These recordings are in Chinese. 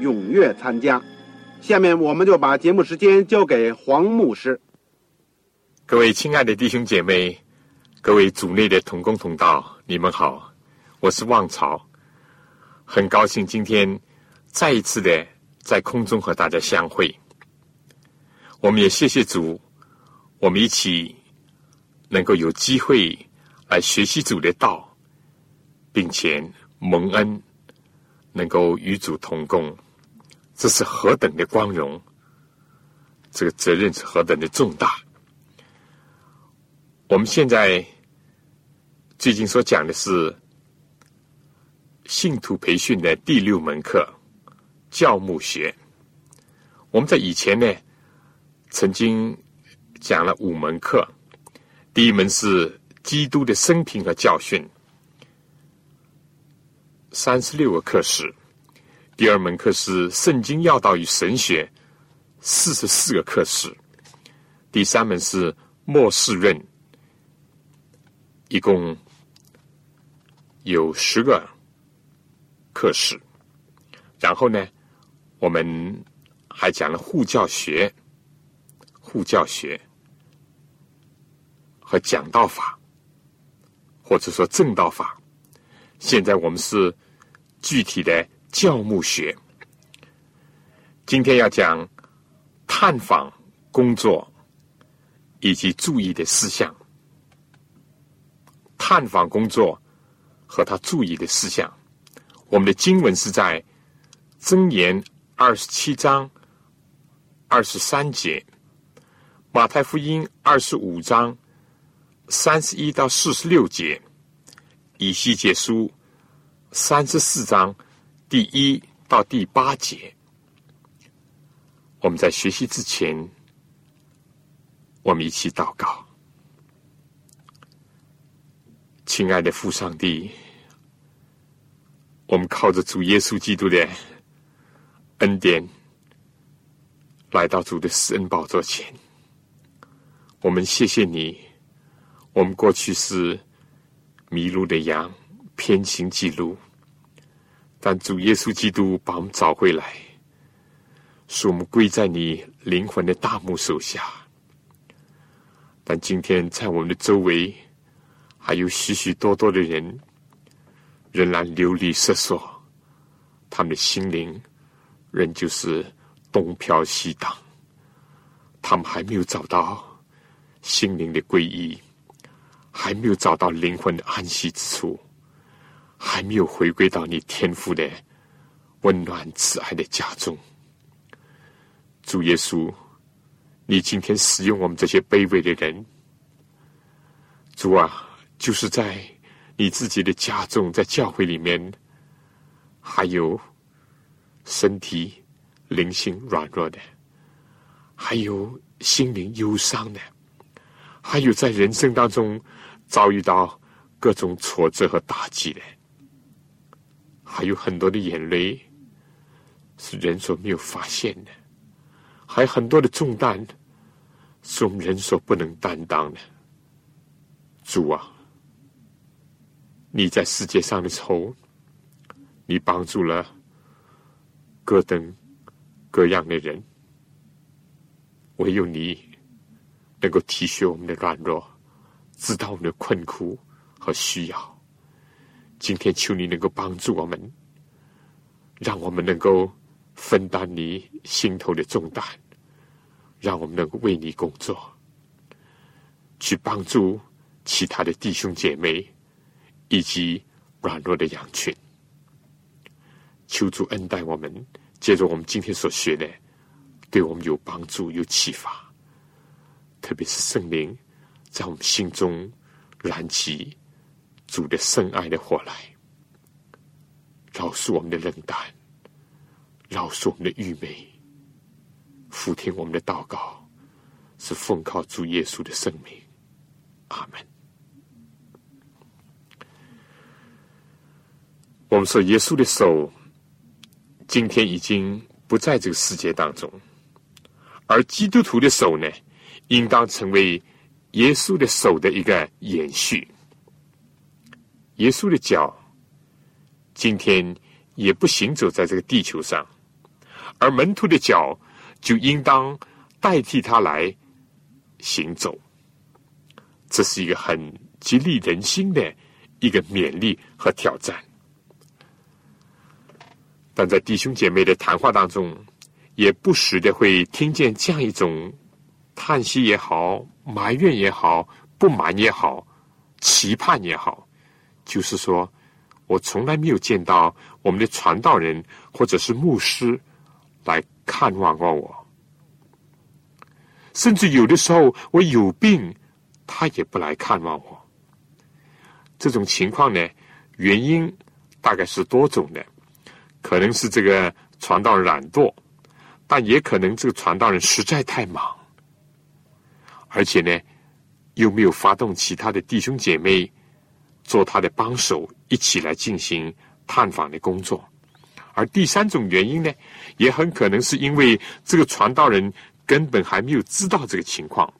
踊跃参加。下面我们就把节目时间交给黄牧师。各位亲爱的弟兄姐妹，各位组内的同工同道，你们好，我是旺朝，很高兴今天再一次的在空中和大家相会。我们也谢谢主，我们一起。能够有机会来学习主的道，并且蒙恩，能够与主同工，这是何等的光荣！这个责任是何等的重大！我们现在最近所讲的是信徒培训的第六门课——教牧学。我们在以前呢，曾经讲了五门课。第一门是基督的生平和教训，三十六个课时；第二门课是圣经要道与神学，四十四个课时；第三门是末世论，一共有十个课时。然后呢，我们还讲了护教学，护教学。和讲道法，或者说正道法，现在我们是具体的教牧学。今天要讲探访工作以及注意的事项。探访工作和他注意的事项，我们的经文是在箴言二十七章二十三节，马太福音二十五章。三十一到四十六节，以西结书三十四章第一到第八节。我们在学习之前，我们一起祷告。亲爱的父上帝，我们靠着主耶稣基督的恩典，来到主的施恩宝座前。我们谢谢你。我们过去是迷路的羊，偏行记录，但主耶稣基督把我们找回来，使我们归在你灵魂的大幕手下。但今天在我们的周围，还有许许多多的人仍然流离失所，他们的心灵仍旧是东飘西荡，他们还没有找到心灵的皈依。还没有找到灵魂的安息之处，还没有回归到你天赋的温暖慈爱的家中。主耶稣，你今天使用我们这些卑微的人，主啊，就是在你自己的家中，在教会里面，还有身体灵性软弱的，还有心灵忧伤的，还有在人生当中。遭遇到各种挫折和打击的，还有很多的眼泪是人所没有发现的，还有很多的重担是我们人所不能担当的。主啊，你在世界上的仇，你帮助了各等各样的人，唯有你能够体恤我们的软弱。知道我们的困苦和需要，今天求你能够帮助我们，让我们能够分担你心头的重担，让我们能够为你工作，去帮助其他的弟兄姐妹以及软弱的羊群。求主恩待我们，借着我们今天所学的，对我们有帮助、有启发。特别是圣灵在我们心中燃起主的圣爱的火来，饶恕我们的冷淡，饶恕我们的愚昧，俯听我们的祷告，是奉靠主耶稣的圣名。阿门。我们说，耶稣的手。今天已经不在这个世界当中，而基督徒的手呢，应当成为耶稣的手的一个延续。耶稣的脚今天也不行走在这个地球上，而门徒的脚就应当代替他来行走。这是一个很激励人心的一个勉励和挑战。但在弟兄姐妹的谈话当中，也不时的会听见这样一种叹息也好、埋怨也好、不满也好、期盼也好，就是说我从来没有见到我们的传道人或者是牧师来看望过我，甚至有的时候我有病，他也不来看望我。这种情况呢，原因大概是多种的。可能是这个传道人懒惰，但也可能这个传道人实在太忙，而且呢，又没有发动其他的弟兄姐妹做他的帮手，一起来进行探访的工作。而第三种原因呢，也很可能是因为这个传道人根本还没有知道这个情况，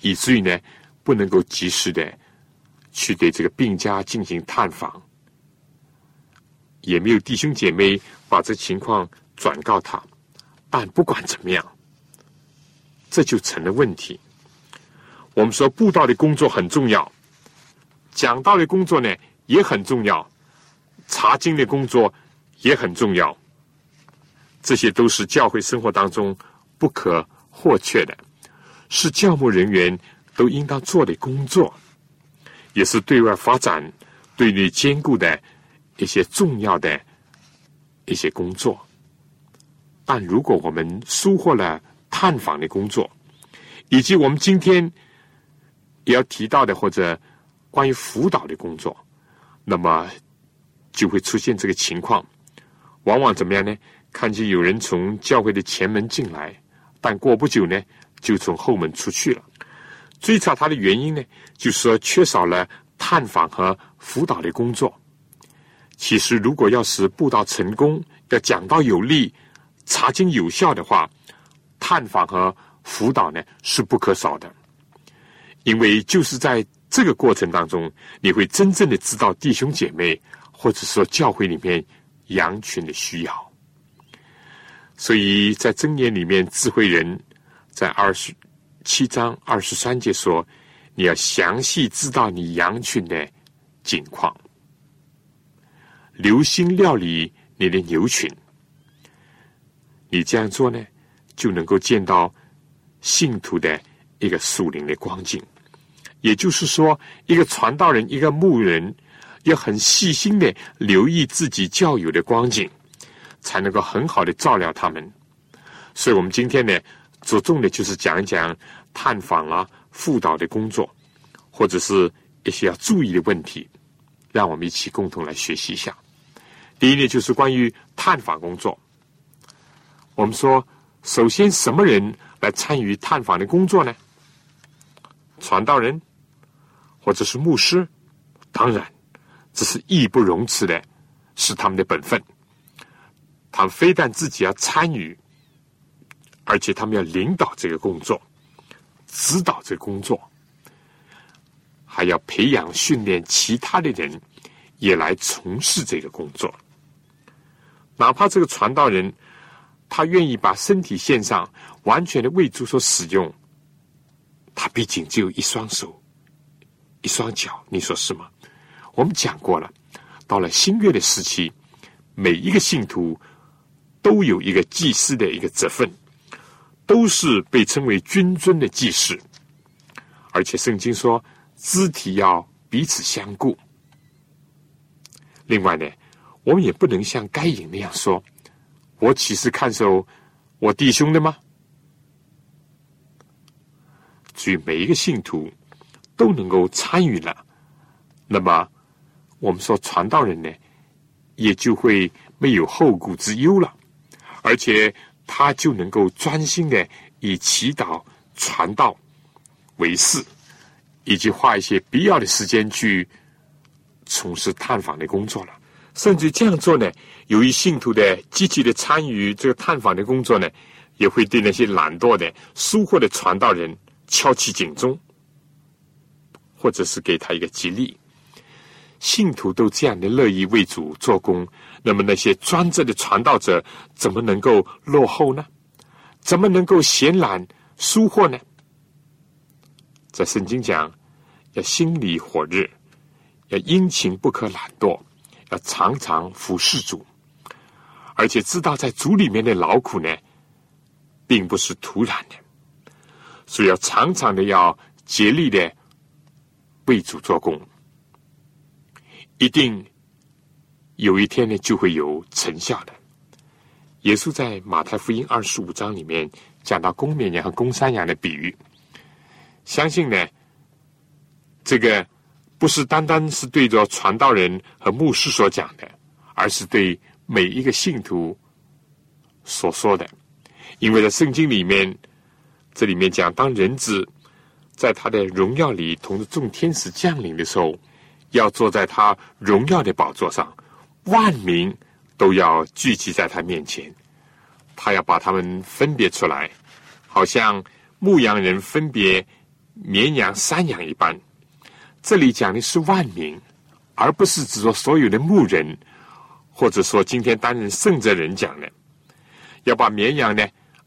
以至于呢，不能够及时的去对这个病家进行探访。也没有弟兄姐妹把这情况转告他，但不管怎么样，这就成了问题。我们说布道的工作很重要，讲道的工作呢也很重要，查经的工作也很重要，这些都是教会生活当中不可或缺的，是教牧人员都应当做的工作，也是对外发展、对内兼顾的。一些重要的一些工作，但如果我们疏忽了探访的工作，以及我们今天也要提到的或者关于辅导的工作，那么就会出现这个情况。往往怎么样呢？看见有人从教会的前门进来，但过不久呢，就从后门出去了。追查他的原因呢，就是说缺少了探访和辅导的工作。其实，如果要使布道成功，要讲到有力、查经有效的话，探访和辅导呢是不可少的。因为就是在这个过程当中，你会真正的知道弟兄姐妹或者说教会里面羊群的需要。所以在箴言里面，智慧人在二十七章二十三节说：“你要详细知道你羊群的景况。”留心料理你的牛群，你这样做呢，就能够见到信徒的一个树林的光景。也就是说，一个传道人、一个牧人，要很细心的留意自己教友的光景，才能够很好的照料他们。所以，我们今天呢，着重的就是讲一讲探访啊、辅导的工作，或者是一些要注意的问题。让我们一起共同来学习一下。第一呢，就是关于探访工作。我们说，首先什么人来参与探访的工作呢？传道人，或者是牧师？当然，这是义不容辞的，是他们的本分。他们非但自己要参与，而且他们要领导这个工作，指导这个工作。还要培养训练其他的人也来从事这个工作，哪怕这个传道人他愿意把身体献上，完全的为主所使用，他毕竟只有一双手、一双脚，你说是吗？我们讲过了，到了新月的时期，每一个信徒都有一个祭司的一个责分，都是被称为君尊的祭司。而且圣经说，肢体要彼此相顾。另外呢，我们也不能像该隐那样说：“我岂是看守我弟兄的吗？”所以每一个信徒都能够参与了，那么我们说传道人呢，也就会没有后顾之忧了，而且他就能够专心的以祈祷传道为事，以及花一些必要的时间去从事探访的工作了。甚至这样做呢，由于信徒的积极的参与这个探访的工作呢，也会对那些懒惰的、疏忽的传道人。敲起警钟，或者是给他一个激励。信徒都这样的乐意为主做工，那么那些专制的传道者怎么能够落后呢？怎么能够闲懒疏忽呢？在圣经讲，要心里火热，要殷勤不可懒惰，要常常服侍主，而且知道在主里面的劳苦呢，并不是突然的。所以要常常的要竭力的为主做工，一定有一天呢就会有成效的。耶稣在马太福音二十五章里面讲到公绵羊和公山羊的比喻，相信呢这个不是单单是对着传道人和牧师所讲的，而是对每一个信徒所说的，因为在圣经里面。这里面讲，当人子在他的荣耀里同着众天使降临的时候，要坐在他荣耀的宝座上，万民都要聚集在他面前，他要把他们分别出来，好像牧羊人分别绵羊、山羊一般。这里讲的是万民，而不是指着所有的牧人，或者说今天担任圣责人讲的，要把绵羊呢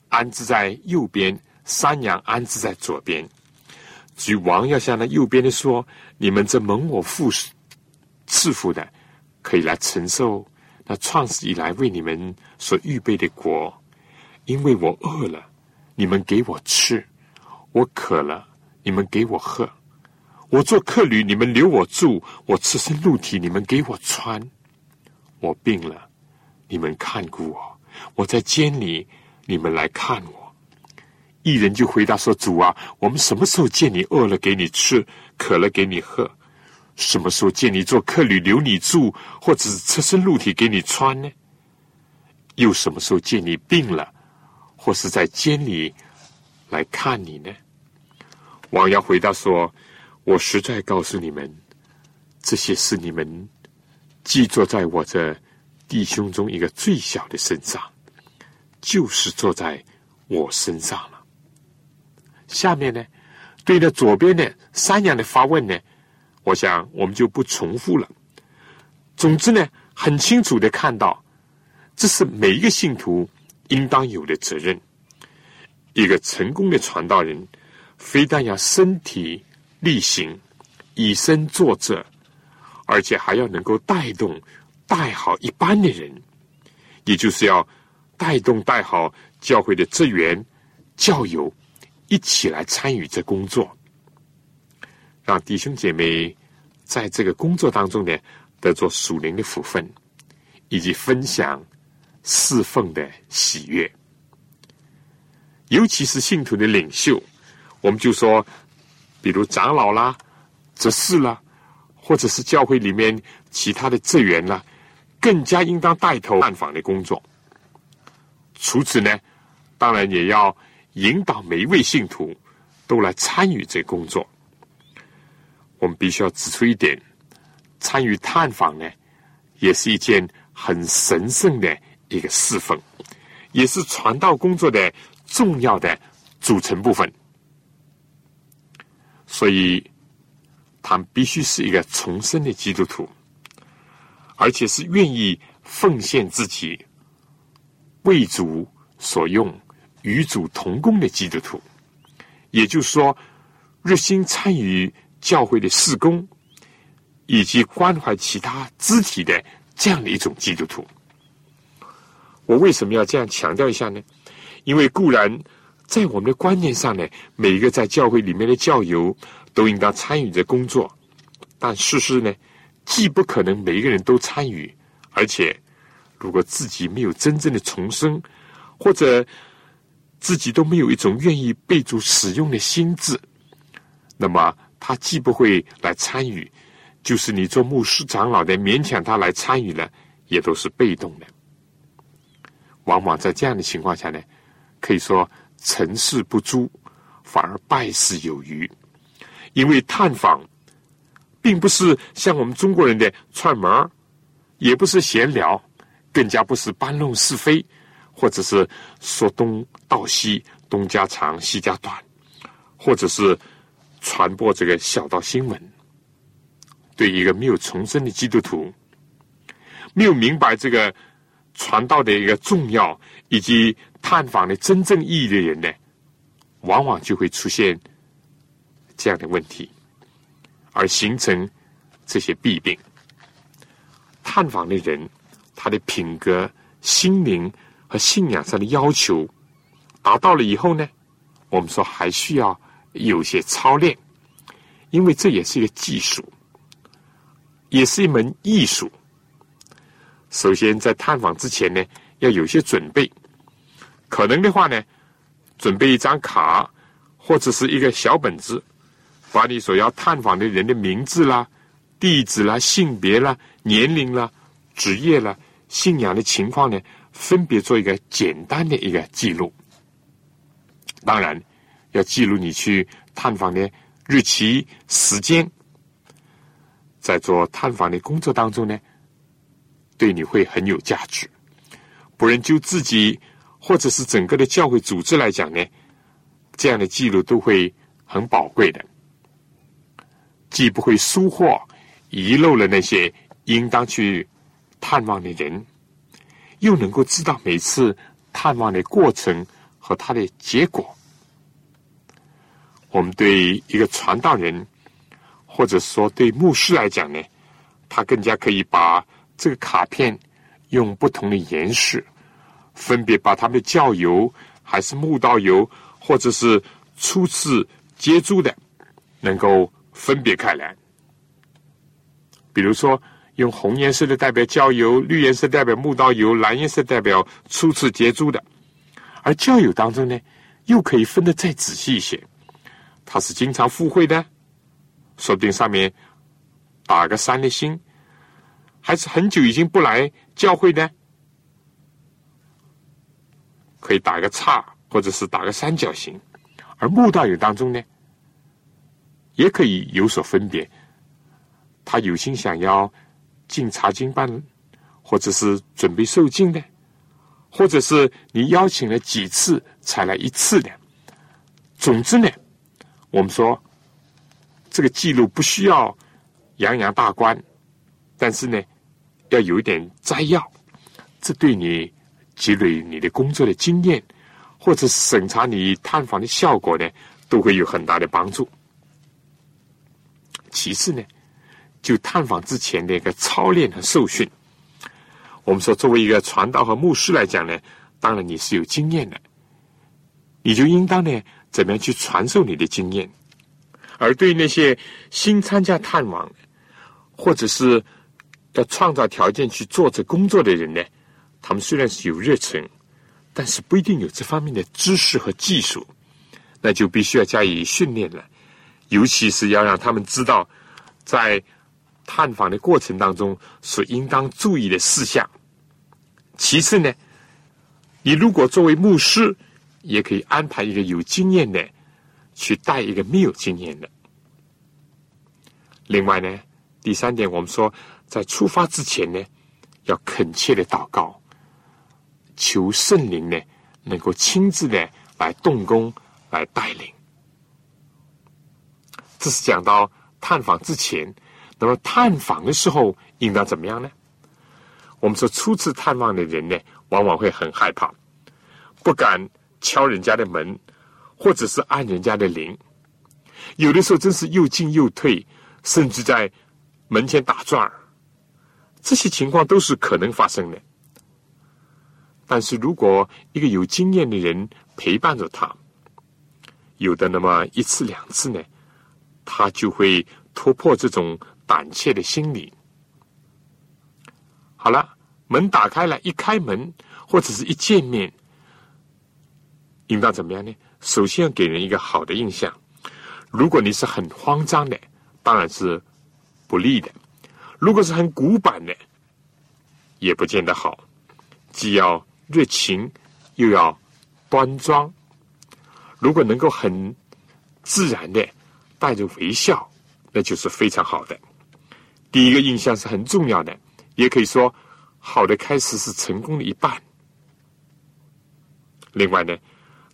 安置在右边。山羊安置在左边，举王要向那右边的说：“你们这蒙我父赐福的，可以来承受那创始以来为你们所预备的国。因为我饿了，你们给我吃；我渴了，你们给我喝；我做客旅，你们留我住；我赤身露体，你们给我穿；我病了，你们看顾我；我在监里，你们来看我。”一人就回答说：“主啊，我们什么时候见你饿了给你吃，渴了给你喝？什么时候见你做客旅留你住，或者是赤身露体给你穿呢？又什么时候见你病了，或是在监里来看你呢？”王阳回答说：“我实在告诉你们，这些是你们既坐在我这弟兄中一个最小的身上，就是坐在我身上了。”下面呢，对着左边的山羊的发问呢，我想我们就不重复了。总之呢，很清楚的看到，这是每一个信徒应当有的责任。一个成功的传道人，非但要身体力行，以身作则，而且还要能够带动带好一般的人，也就是要带动带好教会的资源、教友。一起来参与这工作，让弟兄姐妹在这个工作当中呢，得做属灵的福分，以及分享侍奉的喜悦。尤其是信徒的领袖，我们就说，比如长老啦、执事啦，或者是教会里面其他的职员啦，更加应当带头探访的工作。除此呢，当然也要。引导每一位信徒都来参与这工作。我们必须要指出一点：参与探访呢，也是一件很神圣的一个侍奉，也是传道工作的重要的组成部分。所以，他们必须是一个重生的基督徒，而且是愿意奉献自己为主所用。与主同工的基督徒，也就是说，热心参与教会的事工，以及关怀其他肢体的这样的一种基督徒。我为什么要这样强调一下呢？因为固然在我们的观念上呢，每一个在教会里面的教友都应当参与着工作，但事实呢，既不可能每一个人都参与，而且如果自己没有真正的重生，或者自己都没有一种愿意被主使用的心智，那么他既不会来参与，就是你做牧师长老的勉强他来参与了，也都是被动的。往往在这样的情况下呢，可以说成事不足，反而败事有余。因为探访，并不是像我们中国人的串门，也不是闲聊，更加不是搬弄是非，或者是说东道西、东家长西家短，或者是传播这个小道新闻。对一个没有重生的基督徒，没有明白这个。传道的一个重要以及探访的真正意义的人呢，往往就会出现这样的问题，而形成这些弊病。探访的人，他的品格、心灵和信仰上的要求达到了以后呢，我们说还需要有些操练，因为这也是一个技术，也是一门艺术。首先，在探访之前呢，要有些准备。可能的话呢，准备一张卡或者是一个小本子，把你所要探访的人的名字啦、地址啦、性别啦、年龄啦、职业啦、信仰的情况呢，分别做一个简单的一个记录。当然，要记录你去探访的日期、时间。在做探访的工作当中呢。对你会很有价值，不然就自己或者是整个的教会组织来讲呢，这样的记录都会很宝贵的，既不会疏忽遗漏了那些应当去探望的人，又能够知道每次探望的过程和它的结果。我们对一个传道人，或者说对牧师来讲呢，他更加可以把。这个卡片用不同的颜色，分别把他们的教油还是木道油，或者是初次接触的，能够分别开来。比如说，用红颜色的代表教油，绿颜色代表木道油，蓝颜色代表初次接触的。而教友当中呢，又可以分得再仔细一些。他是经常赴会的，说不定上面打个三的星。还是很久已经不来教会的，可以打个叉，或者是打个三角形。而慕道友当中呢，也可以有所分别。他有心想要进查经班，或者是准备受敬的，或者是你邀请了几次才来一次的。总之呢，我们说这个记录不需要洋洋大观，但是呢。要有一点摘要，这对你积累你的工作的经验，或者审查你探访的效果呢，都会有很大的帮助。其次呢，就探访之前的一个操练和受训。我们说，作为一个传道和牧师来讲呢，当然你是有经验的，你就应当呢，怎么样去传授你的经验。而对于那些新参加探访，或者是要创造条件去做这工作的人呢，他们虽然是有热忱，但是不一定有这方面的知识和技术，那就必须要加以训练了。尤其是要让他们知道，在探访的过程当中所应当注意的事项。其次呢，你如果作为牧师，也可以安排一个有经验的去带一个没有经验的。另外呢，第三点，我们说。在出发之前呢，要恳切的祷告，求圣灵呢能够亲自的来动工、来带领。这是讲到探访之前，那么探访的时候应当怎么样呢？我们说初次探望的人呢，往往会很害怕，不敢敲人家的门，或者是按人家的铃，有的时候真是又进又退，甚至在门前打转。这些情况都是可能发生的。但是如果一个有经验的人陪伴着他，有的那么一次两次呢，他就会突破这种胆怯的心理。好了，门打开了，一开门或者是一见面，应当怎么样呢？首先要给人一个好的印象。如果你是很慌张的，当然是不利的；如果是很古板的，也不见得好。既要热情，又要端庄。如果能够很自然的带着微笑，那就是非常好的。第一个印象是很重要的，也可以说好的开始是成功的一半。另外呢，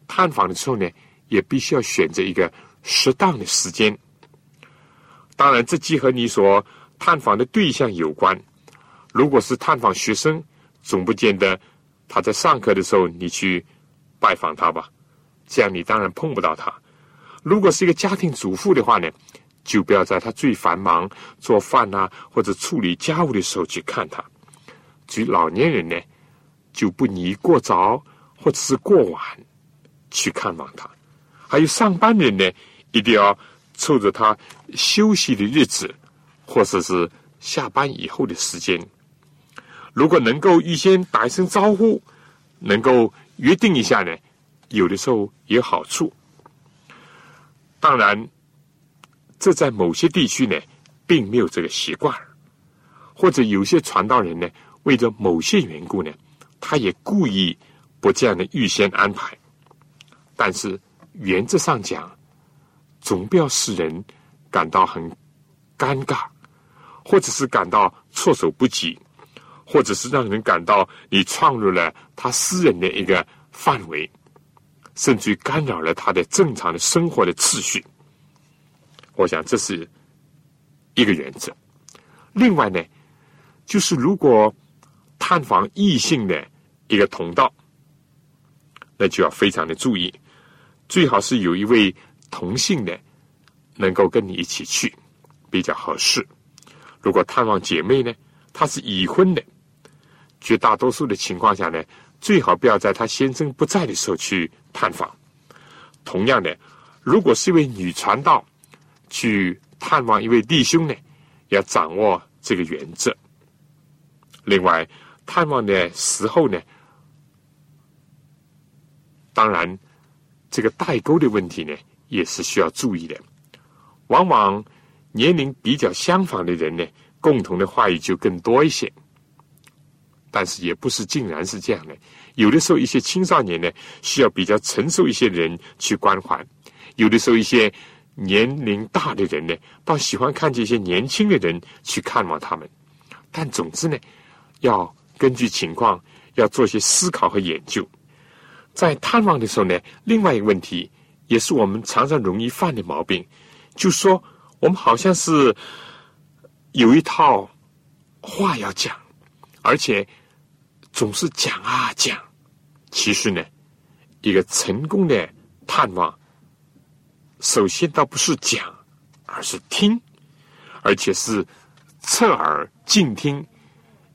探访的时候呢，也必须要选择一个适当的时间。当然，这既和你所探访的对象有关。如果是探访学生，总不见得他在上课的时候你去拜访他吧。这样你当然碰不到他。如果是一个家庭主妇的话呢，就不要在他最繁忙做饭啊或者处理家务的时候去看他。所以老年人呢，就不宜过早或者是过晚去看望他。还有上班人呢，一定要凑着他休息的日子，或者是下班以后的时间。如果能够预先打一声招呼，能够约定一下呢？有的时候有好处，当然，这在某些地区呢，并没有这个习惯，或者有些传道人呢，为着某些缘故呢，他也故意不这样的预先安排。但是原则上讲，总不要使人感到很尴尬，或者是感到措手不及，或者是让人感到你闯入了他私人的一个范围。甚至干扰了他的正常的生活的秩序，我想这是一个原则。另外呢，就是如果探访异性的一个同道，那就要非常的注意，最好是有一位同性的能够跟你一起去，比较合适。如果探望姐妹呢，她是已婚的，绝大多数的情况下呢。最好不要在她先生不在的时候去探访。同样的，如果是一位女传道去探望一位弟兄呢，要掌握这个原则。另外，探望的时候呢，当然这个代沟的问题呢，也是需要注意的。往往年龄比较相仿的人呢，共同的话语就更多一些。但是也不是竟然是这样的，有的时候一些青少年呢，需要比较成熟一些人去关怀；有的时候一些年龄大的人呢，倒喜欢看这些年轻的人去看望他们。但总之呢，要根据情况要做些思考和研究。在探望的时候呢，另外一个问题也是我们常常容易犯的毛病，就说我们好像是有一套话要讲，而且。总是讲啊讲，其实呢，一个成功的探望，首先倒不是讲，而是听，而且是侧耳静听、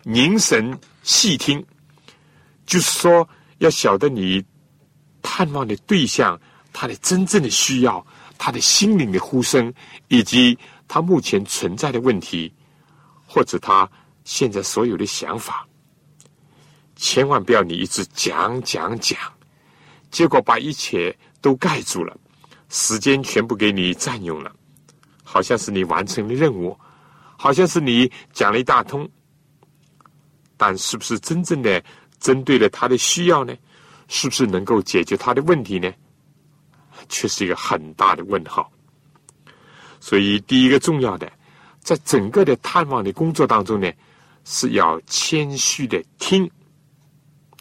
凝神细听。就是说，要晓得你探望的对象他的真正的需要，他的心灵的呼声，以及他目前存在的问题，或者他现在所有的想法。千万不要你一直讲讲讲，结果把一切都盖住了，时间全部给你占用了，好像是你完成了任务，好像是你讲了一大通，但是不是真正的针对了他的需要呢？是不是能够解决他的问题呢？却是一个很大的问号。所以，第一个重要的，在整个的探望的工作当中呢，是要谦虚的听。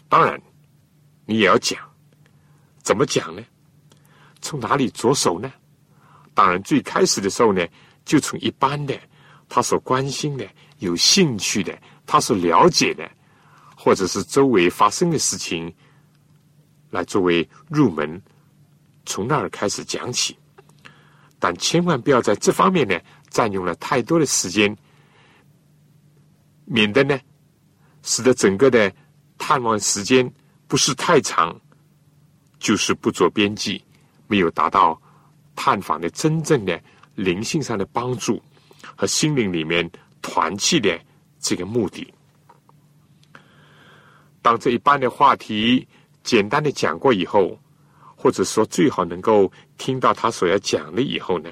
当然，你也要讲，怎么讲呢？从哪里着手呢？当然，最开始的时候呢，就从一般的他所关心的、有兴趣的、他所了解的，或者是周围发生的事情，来作为入门，从那儿开始讲起。但千万不要在这方面呢占用了太多的时间，免得呢，使得整个的。探望时间不是太长，就是不着边际，没有达到探访的真正的灵性上的帮助和心灵里面团契的这个目的。当这一般的话题简单的讲过以后，或者说最好能够听到他所要讲的以后呢，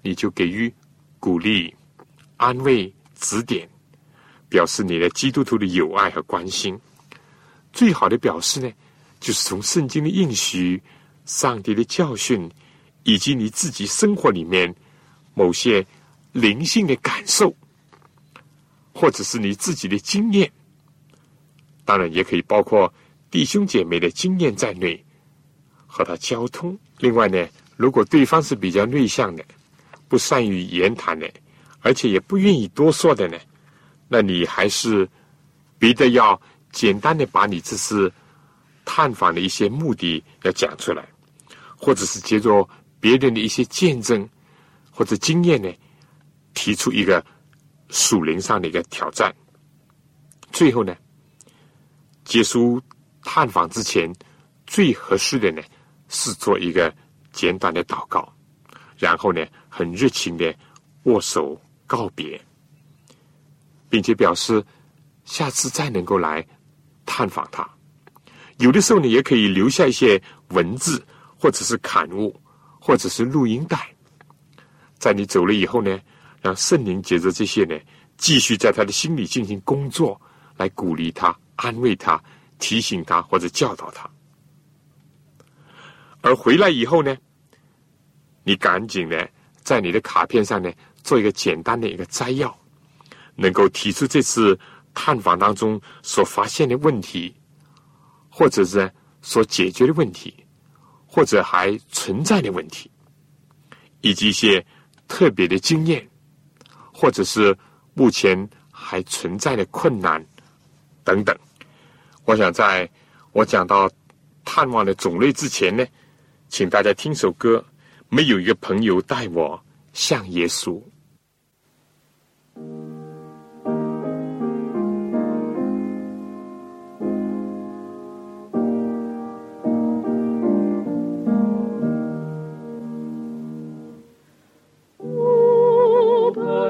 你就给予鼓励、安慰、指点，表示你的基督徒的友爱和关心。最好的表示呢，就是从圣经的应许、上帝的教训，以及你自己生活里面某些灵性的感受，或者是你自己的经验。当然，也可以包括弟兄姐妹的经验在内，和他交通。另外呢，如果对方是比较内向的，不善于言谈的，而且也不愿意多说的呢，那你还是别的要简单的把你这次探访的一些目的要讲出来，或者是接着别人的一些见证或者经验呢，提出一个属灵上的一个挑战。最后呢。结束探访之前，最合适的呢是做一个简短的祷告，然后呢很热情的握手告别，并且表示下次再能够来探访他。有的时候呢，也可以留下一些文字，或者是刊物，或者是录音带，在你走了以后呢，让圣灵借着这些呢，继续在他的心里进行工作，来鼓励他。安慰他，提醒他或者教导他，而回来以后呢，你赶紧呢，在你的卡片上呢做一个简单的一个摘要，能够提出这次探访当中所发现的问题，或者是所解决的问题，或者还存在的问题，以及一些特别的经验，或者是目前还存在的困难等等。我想在我讲到探望的种类之前呢，请大家听首歌。没有一个朋友带我向耶稣。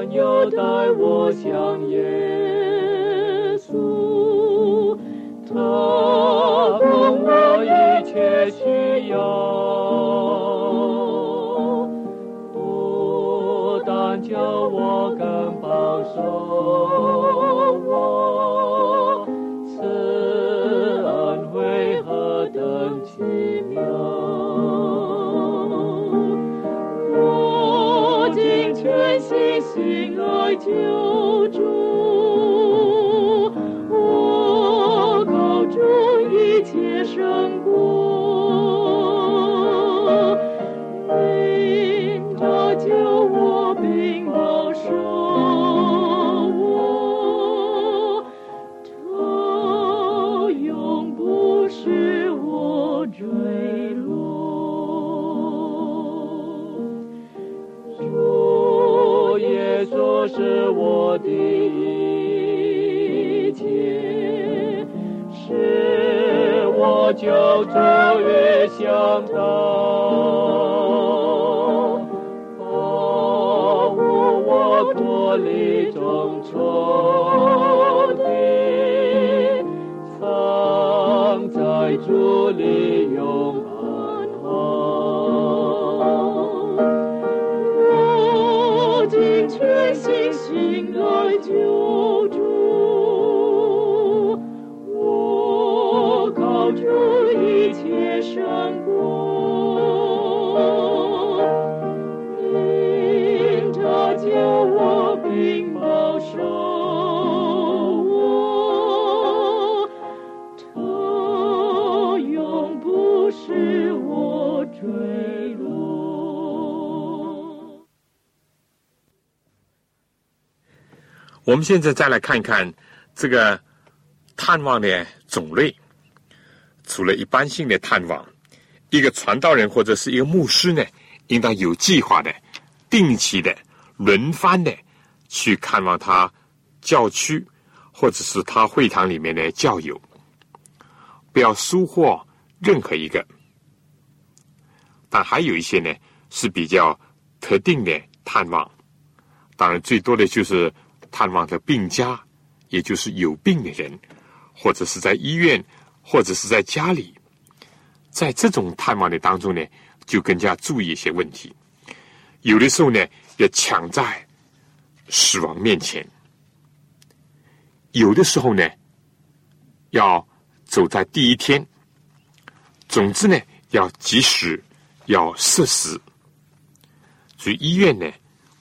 无朋友带我向耶稣。他供我一切需要，不但叫我更保守我，此恩惠何等奇妙！我尽全心。救主，我告主一切生。是我的一切，是我救主与向他，保护我脱离众仇敌，藏在主里永安好。救主，我靠住一切生。我们现在再来看一看这个探望的种类。除了一般性的探望，一个传道人或者是一个牧师呢，应当有计划的、定期的、轮番的去看望他教区或者是他会堂里面的教友。不要疏忽任何一个。但还有一些呢是比较特定的探望，当然最多的就是探望的病家，也就是有病的人，或者是在医院，或者是在家里。在这种探望的当中呢，就更加注意一些问题。有的时候呢，要抢在死亡面前；有的时候呢，要走在第一天。总之呢，要及时，要适时。所以医院呢，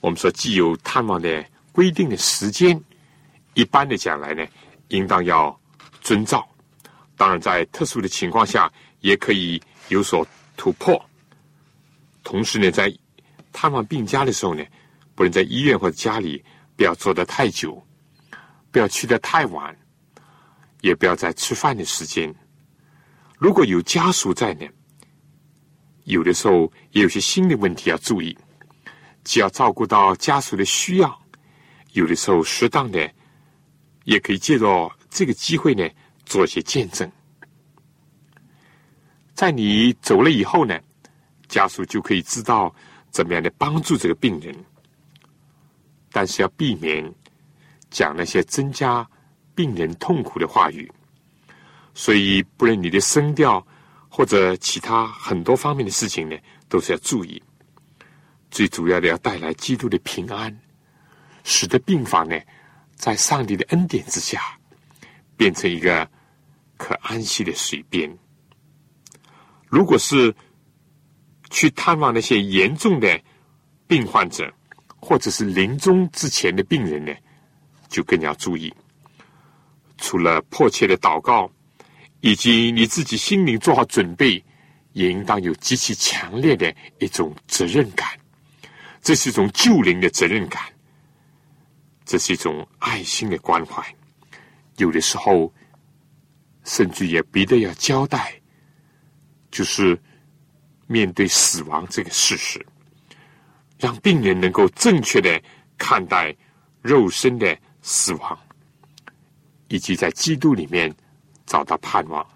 我们说既有探望的规定的时间，一般的讲来呢，应当要遵照。当然，在特殊的情况下。也可以有所突破。同时呢，在探望病家的时候呢，不能在医院或者家里不要坐得太久，不要去的太晚，也不要在吃饭的时间。如果有家属在呢，有的时候也有些新的问题要注意，既要照顾到家属的需要，有的时候适当的也可以借着这个机会呢，做一些见证。在你走了以后呢，家属就可以知道怎么样的帮助这个病人，但是要避免讲那些增加病人痛苦的话语。所以，不论你的声调或者其他很多方面的事情呢，都是要注意。最主要的要带来基督的平安，使得病房呢，在上帝的恩典之下，变成一个可安息的水边。如果是去探望那些严重的病患者，或者是临终之前的病人呢，就更要注意。除了迫切的祷告，以及你自己心灵做好准备，也应当有极其强烈的一种责任感。这是一种救灵的责任感，这是一种爱心的关怀。有的时候，甚至也逼得要交代。就是面对死亡这个事实，让病人能够正确的看待肉身的死亡，以及在基督里面找到盼望。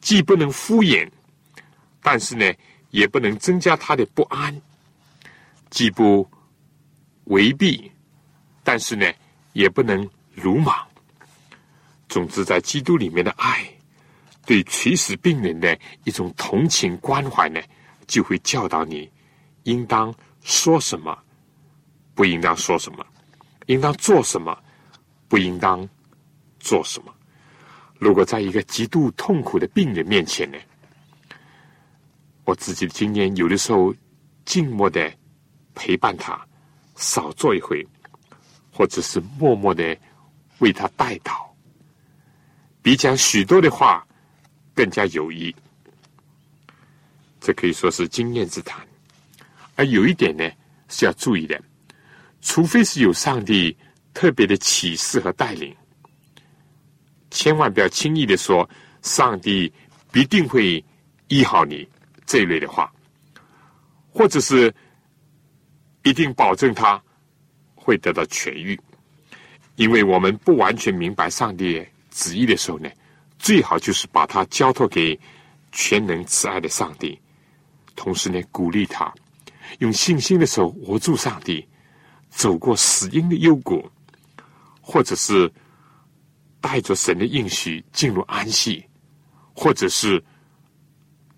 既不能敷衍，但是呢，也不能增加他的不安；既不违避，但是呢，也不能鲁莽。总之，在基督里面的爱。对垂死病人的一种同情关怀呢，就会教导你应当说什么，不应当说什么，应当做什么，不应当做什么。如果在一个极度痛苦的病人面前呢，我自己的经验，有的时候静默的陪伴他，少坐一回，或者是默默的为他代祷，比讲许多的话。更加有益，这可以说是经验之谈。而有一点呢是要注意的，除非是有上帝特别的启示和带领，千万不要轻易的说上帝必定会医好你这一类的话，或者是一定保证他会得到痊愈，因为我们不完全明白上帝旨意的时候呢。最好就是把它交托给全能慈爱的上帝，同时呢，鼓励他用信心的手握住上帝，走过死荫的幽谷，或者是带着神的应许进入安息，或者是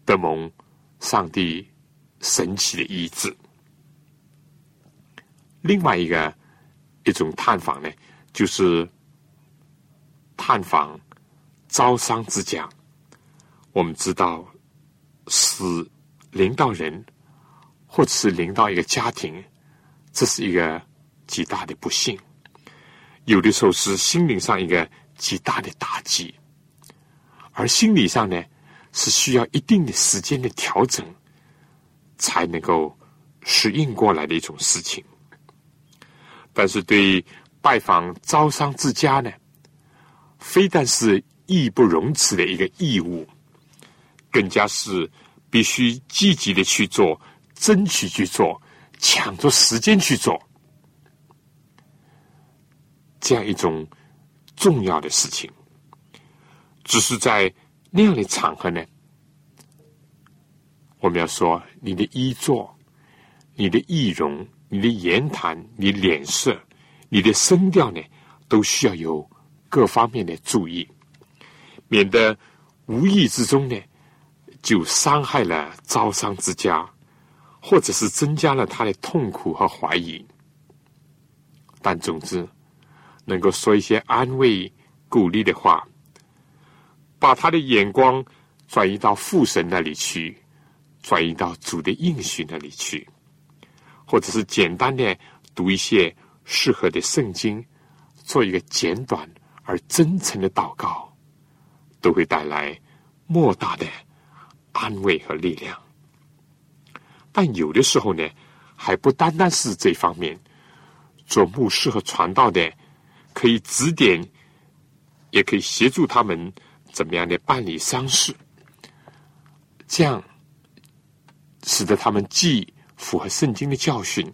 得蒙上帝神奇的医治。另外一个一种探访呢，就是探访。招商之家，我们知道，死临到人，或者是临到一个家庭，这是一个极大的不幸。有的时候是心灵上一个极大的打击，而心理上呢，是需要一定的时间的调整，才能够适应过来的一种事情。但是对拜访招商之家呢，非但是。义不容辞的一个义务，更加是必须积极的去做，争取去做，抢着时间去做，这样一种重要的事情。只是在那样的场合呢，我们要说你的衣着、你的仪容、你的言谈、你脸色、你的声调呢，都需要有各方面的注意，免得无意之中呢，就伤害了招商之家，或者是增加了他的痛苦和怀疑。但总之，能够说一些安慰、鼓励的话，把他的眼光转移到父神那里去，转移到主的应许那里去，或者是简单的读一些适合的圣经，做一个简短而真诚的祷告，都会带来莫大的安慰和力量。但有的时候呢，还不单单是这方面。做牧师和传道的，可以指点，也可以协助他们怎么样的办理丧事，这样使得他们既符合圣经的教训，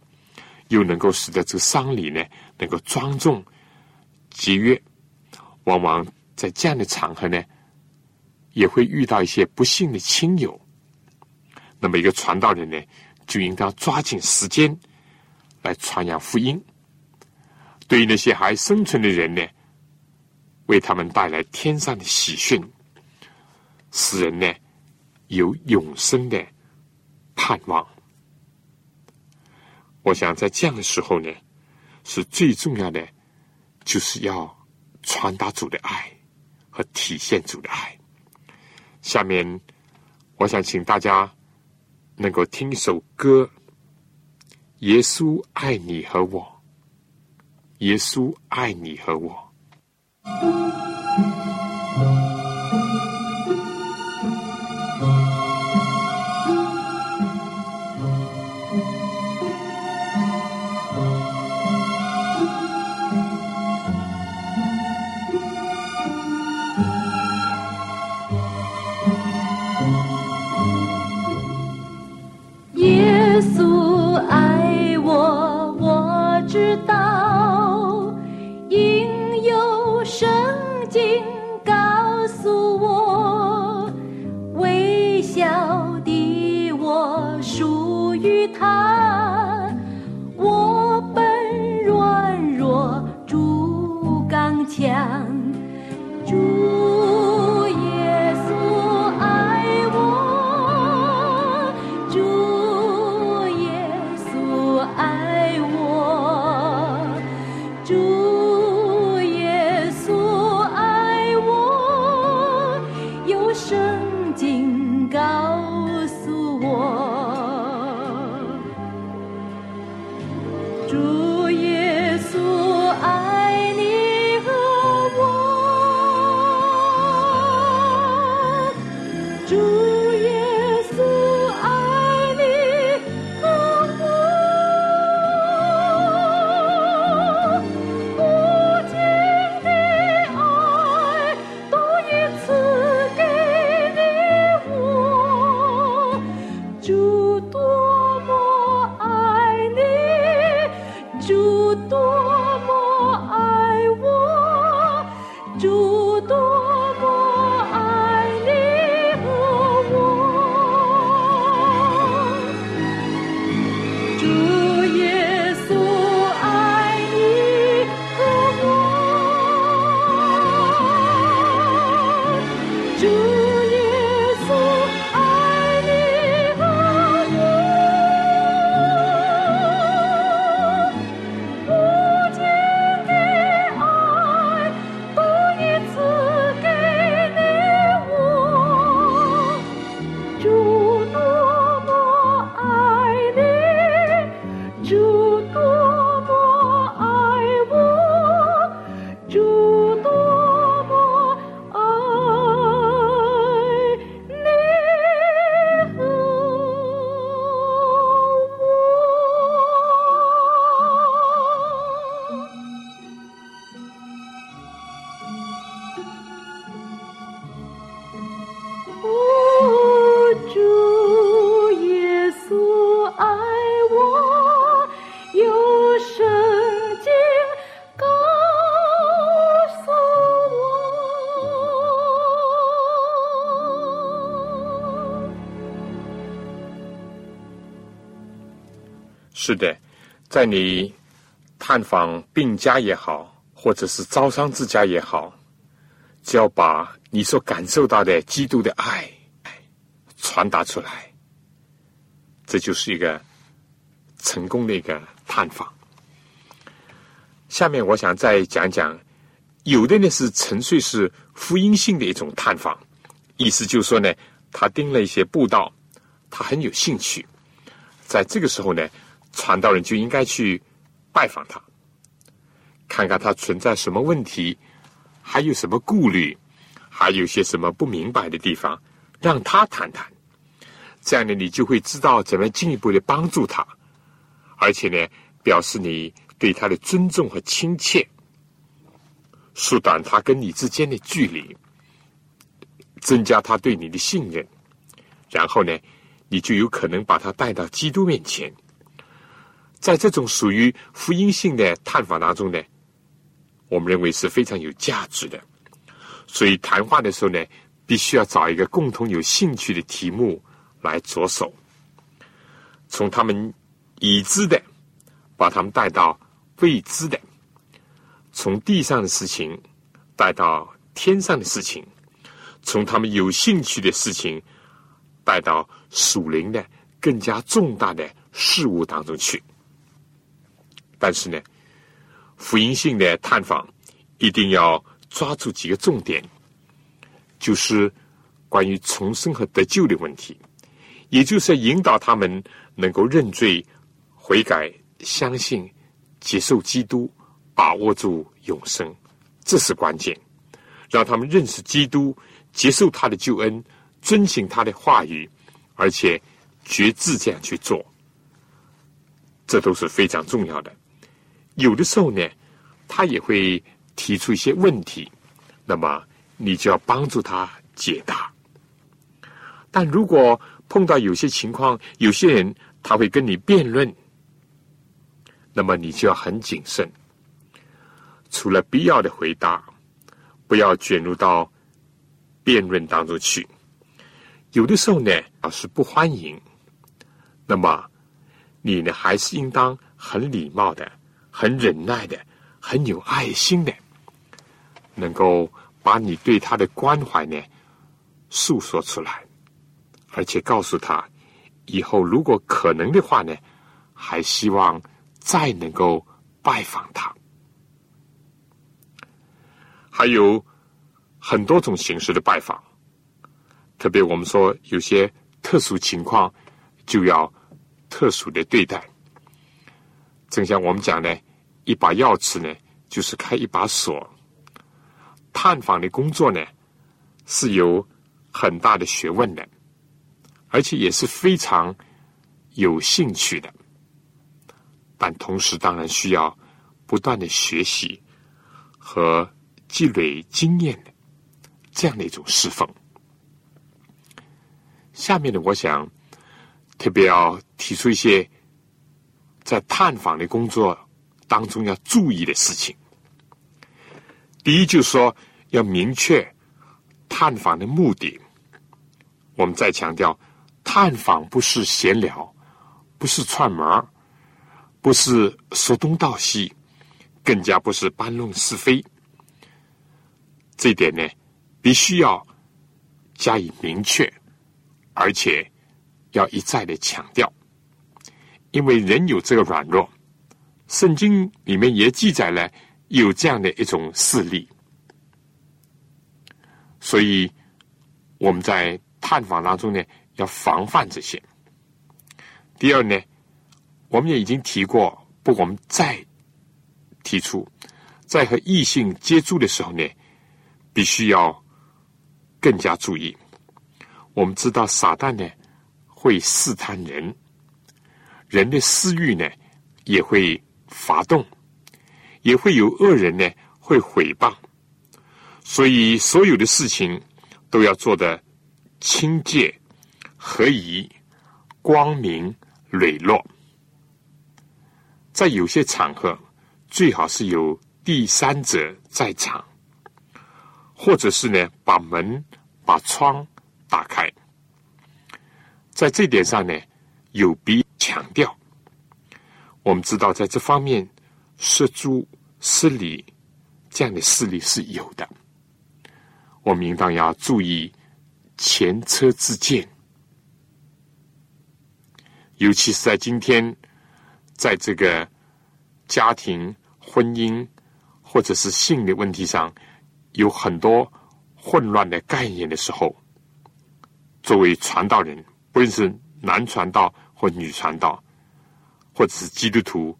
又能够使得这个丧礼呢能够庄重节约。往往在这样的场合呢，也会遇到一些不幸的亲友，那么一个传道人呢，就应当抓紧时间来传扬福音。对于那些还生存的人呢，为他们带来天上的喜讯，使人呢有永生的盼望。我想在这样的时候呢，是最重要的，就是要传达主的爱和体现主的爱。下面，我想请大家能够听一首歌，《耶稣爱你和我》。耶稣爱你和我。true. 是的，在你探访病家也好，或者是招商之家也好，只要把你所感受到的基督的爱传达出来，这就是一个成功的一个探访。下面我想再讲讲，有的呢是纯粹是福音性的一种探访，意思就是说呢，他盯了一些布道，他很有兴趣，在这个时候呢，传道人就应该去拜访他，看看他存在什么问题，还有什么顾虑，还有些什么不明白的地方，让他谈谈，这样呢，你就会知道怎么进一步的帮助他，而且呢，表示你。对他的尊重和亲切，缩短他跟你之间的距离，增加他对你的信任，然后呢，你就有可能把他带到基督面前。在这种属于福音性的探访当中呢，我们认为是非常有价值的。所以谈话的时候呢，必须要找一个共同有兴趣的题目来着手，从他们已知的，把他们带到。未知的，从地上的事情带到天上的事情，从他们有兴趣的事情带到属灵的更加重大的事物当中去。但是呢，福音性的探访一定要抓住几个重点，就是关于重生和得救的问题，也就是引导他们能够认罪、悔改、相信。接受基督，把握住永生，这是关键。让他们认识基督，接受他的救恩，遵循他的话语，而且决志这样去做，这都是非常重要的。有的时候呢，他也会提出一些问题，那么你就要帮助他解答。但如果碰到有些情况，有些人他会跟你辩论。那么你就要很谨慎，除了必要的回答，不要卷入到辩论当中去。有的时候呢，老师不欢迎，那么你呢，还是应当很礼貌的、很忍耐的、很有爱心的，能够把你对他的关怀呢诉说出来，而且告诉他，以后如果可能的话呢，还希望。再能够拜访他，还有很多种形式的拜访。特别我们说有些特殊情况，就要特殊的对待。正像我们讲的，一把钥匙呢，就是开一把锁。探访的工作呢，是有很大的学问的，而且也是非常有兴趣的。但同时，当然需要不断的学习和积累经验的这样的一种侍奉。下面呢，我想特别要提出一些在探访的工作当中要注意的事情。第一，就是说要明确探访的目的。我们再强调，探访不是闲聊，不是串门。不是说东道西，更加不是搬弄是非。这一点呢，必须要加以明确，而且要一再的强调，因为人有这个软弱，圣经里面也记载了有这样的一种事例，所以我们在探访当中呢，要防范这些。第二呢。我们也已经提过，不，我们再提出，在和异性接触的时候呢，必须要更加注意。我们知道撒旦呢会试探人，人的私欲呢也会发动，也会有恶人呢会毁谤，所以所有的事情都要做的清洁、合宜、光明、磊落。在有些场合，最好是有第三者在场，或者是呢，把门、把窗打开。在这点上呢，有必强调。我们知道在这方面失诸失礼这样的事例是有的。我们应当要注意前车之鉴，尤其是在今天，在这个家庭、婚姻或者是性的问题上有很多混乱的概念的时候，作为传道人，不论是男传道或女传道，或者是基督徒，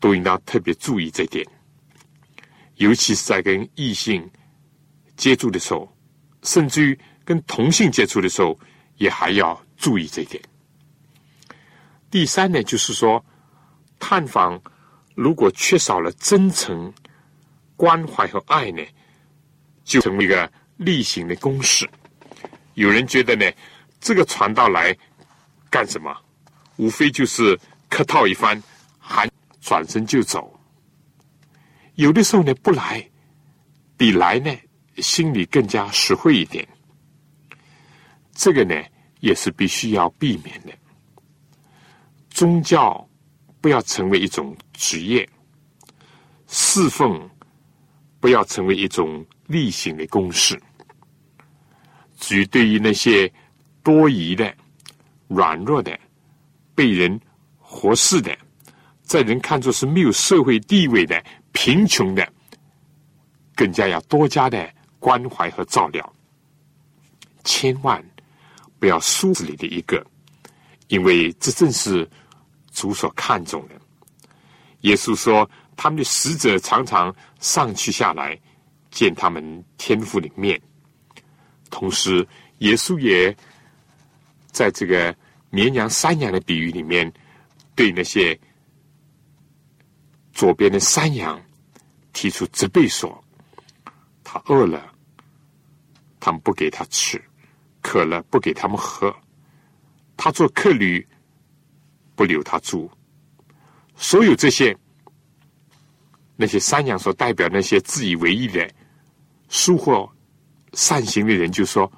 都应当特别注意这点，尤其是在跟异性。接触的时候，甚至于跟同性接触的时候，也还要注意这一点。第三呢，就是说，探访如果缺少了真诚、关怀和爱呢，就成为一个例行的公式。有人觉得呢，这个传道来干什么？无非就是客套一番，还转身就走。有的时候呢，不来，比来呢。心里更加实惠一点，这个呢也是必须要避免的。宗教不要成为一种职业，侍奉不要成为一种例行的公事。至于对于那些多疑的、软弱的、被人活视的，在人看作是没有社会地位的、贫穷的，更加要多加的。关怀和照料，千万不要疏子里的一个，因为这正是主所看重的。耶稣说，他们的使者常常上去下来见他们天父的面。同时，耶稣也在这个绵羊、山羊的比喻里面，对那些左边的山羊提出责备说：“他饿了。”他们不给他吃，渴了不给他们喝，他做客旅不留他住。所有这些那些山羊所代表那些自以为意的、疏忽善行的人，就说：“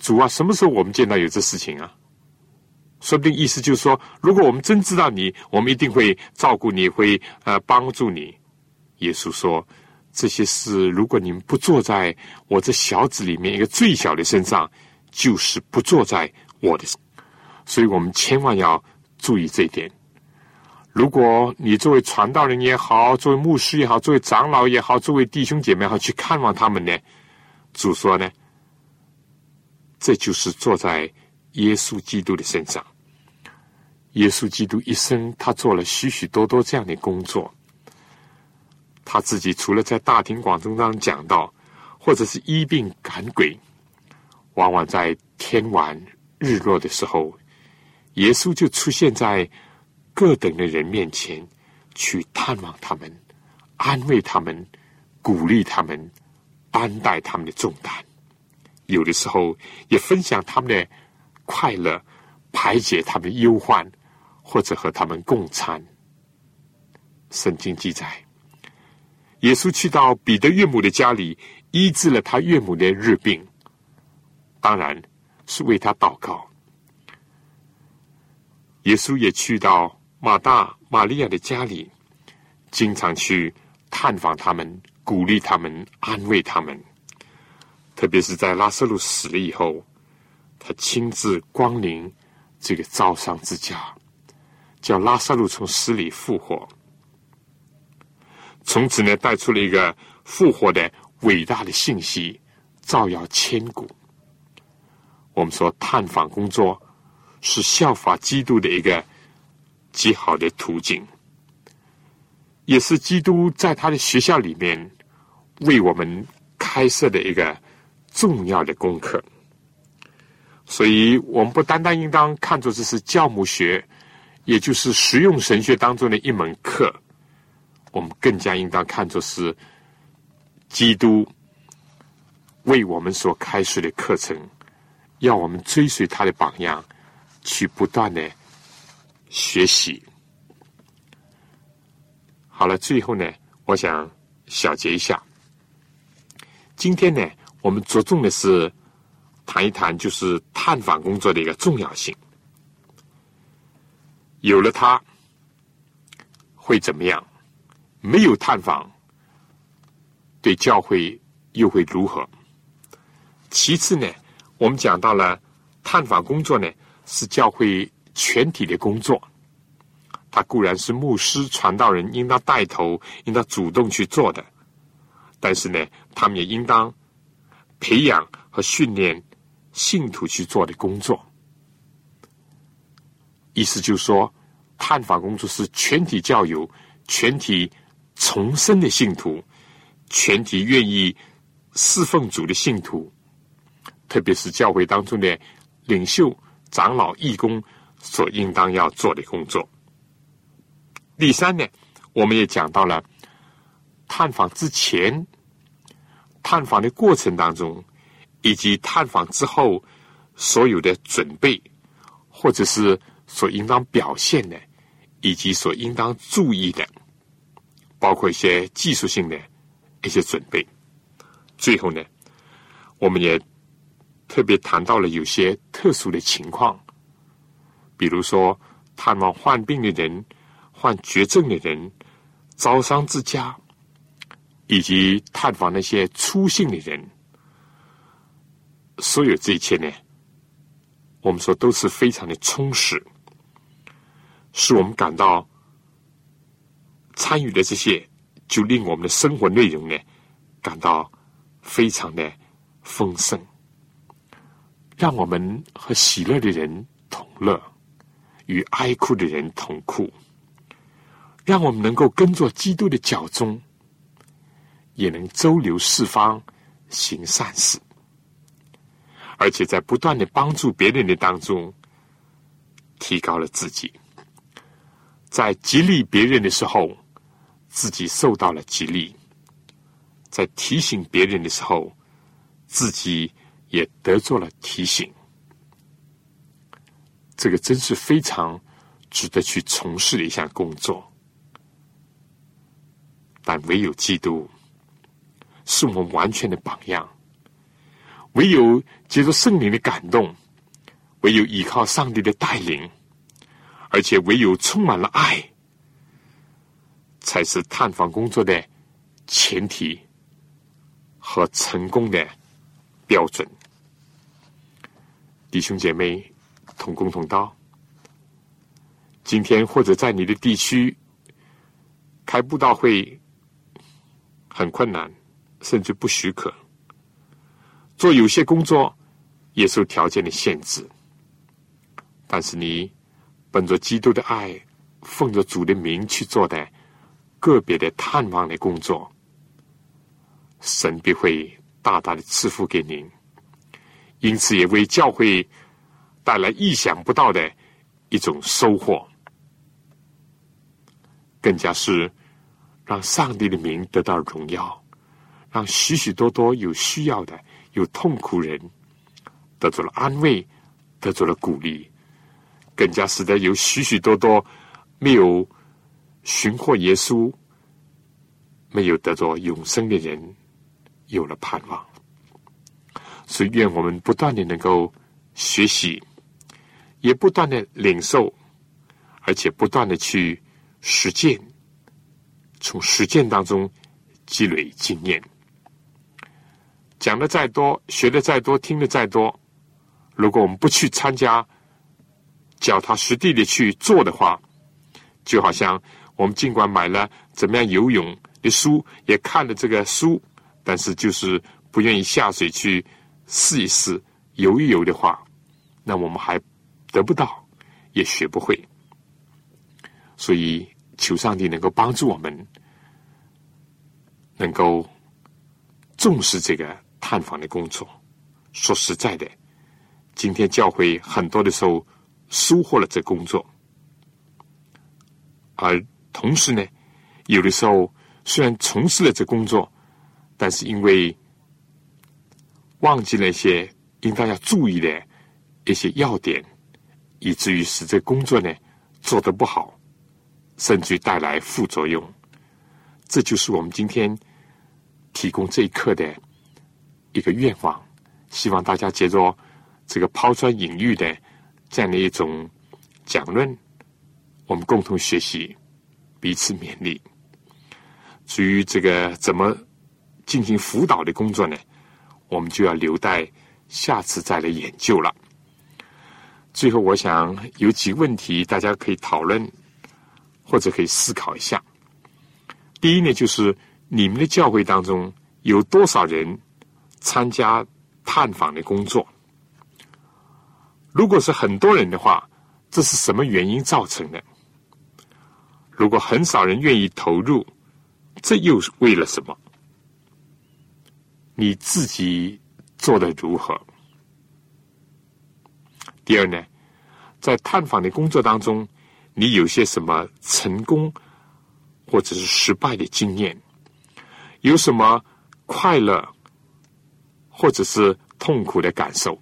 主啊，什么时候我们见到有这事情啊？”说不定意思就是说，如果我们真知道你，我们一定会照顾你，会呃帮助你。耶稣说。这些事，如果你们不坐在我这小子里面一个最小的身上，就是不坐在我的。所以我们千万要注意这一点。如果你作为传道人也好，作为牧师也好，作为长老也好，作为弟兄姐妹也好去看望他们呢，主说呢，这就是坐在耶稣基督的身上。耶稣基督一生，他做了许许多多这样的工作。他自己除了在大庭广众当中讲道，或者是医病赶鬼，往往在天晚日落的时候，耶稣就出现在各等的人面前，去探望他们，安慰他们，鼓励他们，担待他们的重担。有的时候也分享他们的快乐，排解他们忧患，或者和他们共餐。圣经记载。耶稣去到彼得岳母的家里，医治了他岳母的日病，当然是为他祷告。耶稣也去到马大、玛利亚的家里，经常去探访他们，鼓励他们，安慰他们。特别是在拉瑟路死了以后，他亲自光临这个招商之家，叫拉萨路从死里复活。从此呢，带出了一个复活的伟大的信息，照耀千古。我们说，探访工作是效法基督的一个极好的途径，也是基督在他的学校里面为我们开设的一个重要的功课。所以，我们不单单应当看作这是教母学，也就是实用神学当中的一门课。我们更加应当看作是基督为我们所开设的课程，要我们追随他的榜样，去不断的学习。好了，最后呢，我想小结一下。今天呢，我们着重的是谈一谈，就是探访工作的一个重要性。有了它。会怎么样？没有探访，对教会又会如何？其次呢，我们讲到了探访工作呢，是教会全体的工作。他固然是牧师、传道人应当带头、应当主动去做的，但是呢，他们也应当培养和训练信徒去做的工作。意思就是说，探访工作是全体教友、全体重生的信徒、全体愿意侍奉主的信徒，特别是教会当中的领袖、长老、义工所应当要做的工作。第三呢，我们也讲到了探访之前、探访的过程当中，以及探访之后所有的准备，或者是所应当表现的，以及所应当注意的，包括一些技术性的一些准备。最后呢，我们也特别谈到了有些特殊的情况，比如说探望患病的人。患绝症的人、招商之家，以及探访那些粗信的人，所有这一切呢，我们说都是非常的充实，使我们感到参与的这些，就令我们的生活内容呢，感到非常的丰盛，让我们和喜乐的人同乐，与哀哭的人同哭。让我们能够跟着基督的脚中，也能周流四方行善事，而且在不断的帮助别人的当中，提高了自己。在激励别人的时候，自己受到了激励；在提醒别人的时候，自己也得做了提醒。这个真是非常值得去从事的一项工作。但唯有基督是我们完全的榜样，唯有接受圣灵的感动，唯有依靠上帝的带领，而且唯有充满了爱，才是探访工作的前提和成功的标准。弟兄姐妹，同工同道，今天或者在你的地区开布道会。很困难，甚至不许可做有些工作，也受条件的限制。但是你本着基督的爱，奉着主的名去做的个别的探望的工作，神必会大大的赐福给您。因此，也为教会带来意想不到的一种收获，更加是。让上帝的名得到荣耀，让许许多多有需要的、有痛苦人得到了安慰，得到了鼓励，更加使得有许许多多没有寻获耶稣、没有得着永生的人有了盼望。所以，愿我们不断的能够学习，也不断的领受，而且不断的去实践。从实践当中积累经验，讲的再多，学的再多，听的再多，如果我们不去参加、脚踏实地的去做的话，就好像我们尽管买了怎么样游泳的书，也看了这个书，但是就是不愿意下水去试一试、游一游的话，那我们还得不到，也学不会。所以。求上帝能够帮助我们，能够重视这个探访的工作。说实在的，今天教会很多的时候收获了这工作，而同时呢，有的时候虽然从事了这工作，但是因为忘记了一些应当要注意的一些要点，以至于使这工作呢做得不好。甚至带来副作用，这就是我们今天提供这一课的一个愿望。希望大家接着这个抛砖引玉的这样的一种讲论，我们共同学习，彼此勉励。至于这个怎么进行辅导的工作呢？我们就要留待下次再来研究了。最后，我想有几个问题，大家可以讨论，或者可以思考一下。第一呢，就是你们的教会当中有多少人参加探访的工作？如果是很多人的话，这是什么原因造成的？如果很少人愿意投入，这又是为了什么？你自己做的如何？第二呢，在探访的工作当中，你有些什么成功或者是失败的经验？有什么快乐或者是痛苦的感受？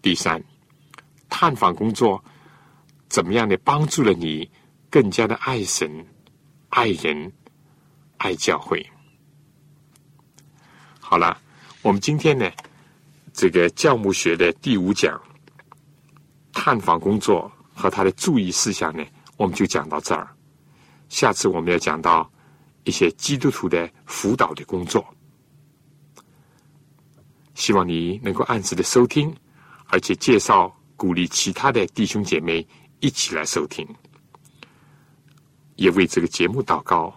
第三，探访工作怎么样的帮助了你更加的爱神、爱人、爱教会？好了，我们今天呢，这个教牧学的第五讲，探访工作和他的注意事项呢，我们就讲到这儿。下次我们要讲到一些基督徒的辅导的工作，希望你能够按时的收听，而且介绍鼓励其他的弟兄姐妹一起来收听，也为这个节目祷告，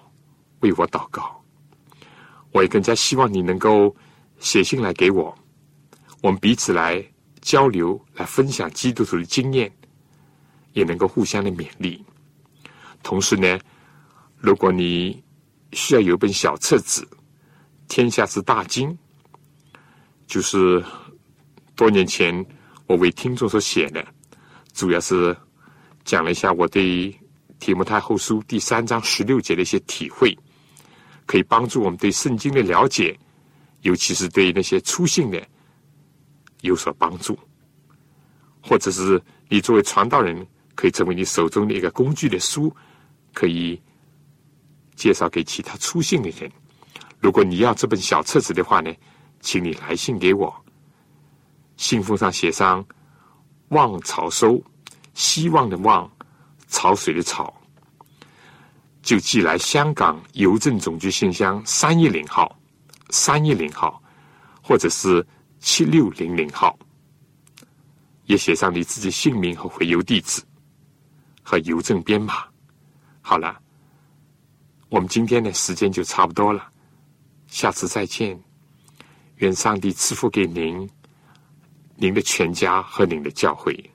为我祷告。我也更加希望你能够写信来给我，我们彼此来交流，来分享基督徒的经验，也能够互相的勉励。同时呢，如果你需要有本小册子《天下之大经》，就是多年前我为听众所写的，主要是讲了一下我对《提摩太后书》第三章十六节的一些体会。可以帮助我们对圣经的了解，尤其是对那些粗信的有所帮助，或者是你作为传道人，可以成为你手中的一个工具的书，可以介绍给其他粗信的人。如果你要这本小册子的话呢，请你来信给我，信封上写上“望潮收”，希望的望，潮水的潮。就寄来香港邮政总局信箱三一零号、三一零号，或者是七六零零号，也写上你自己姓名和回邮地址和邮政编码。好了，我们今天的时间就差不多了，下次再见。愿上帝赐福给您、您的全家和您的教会。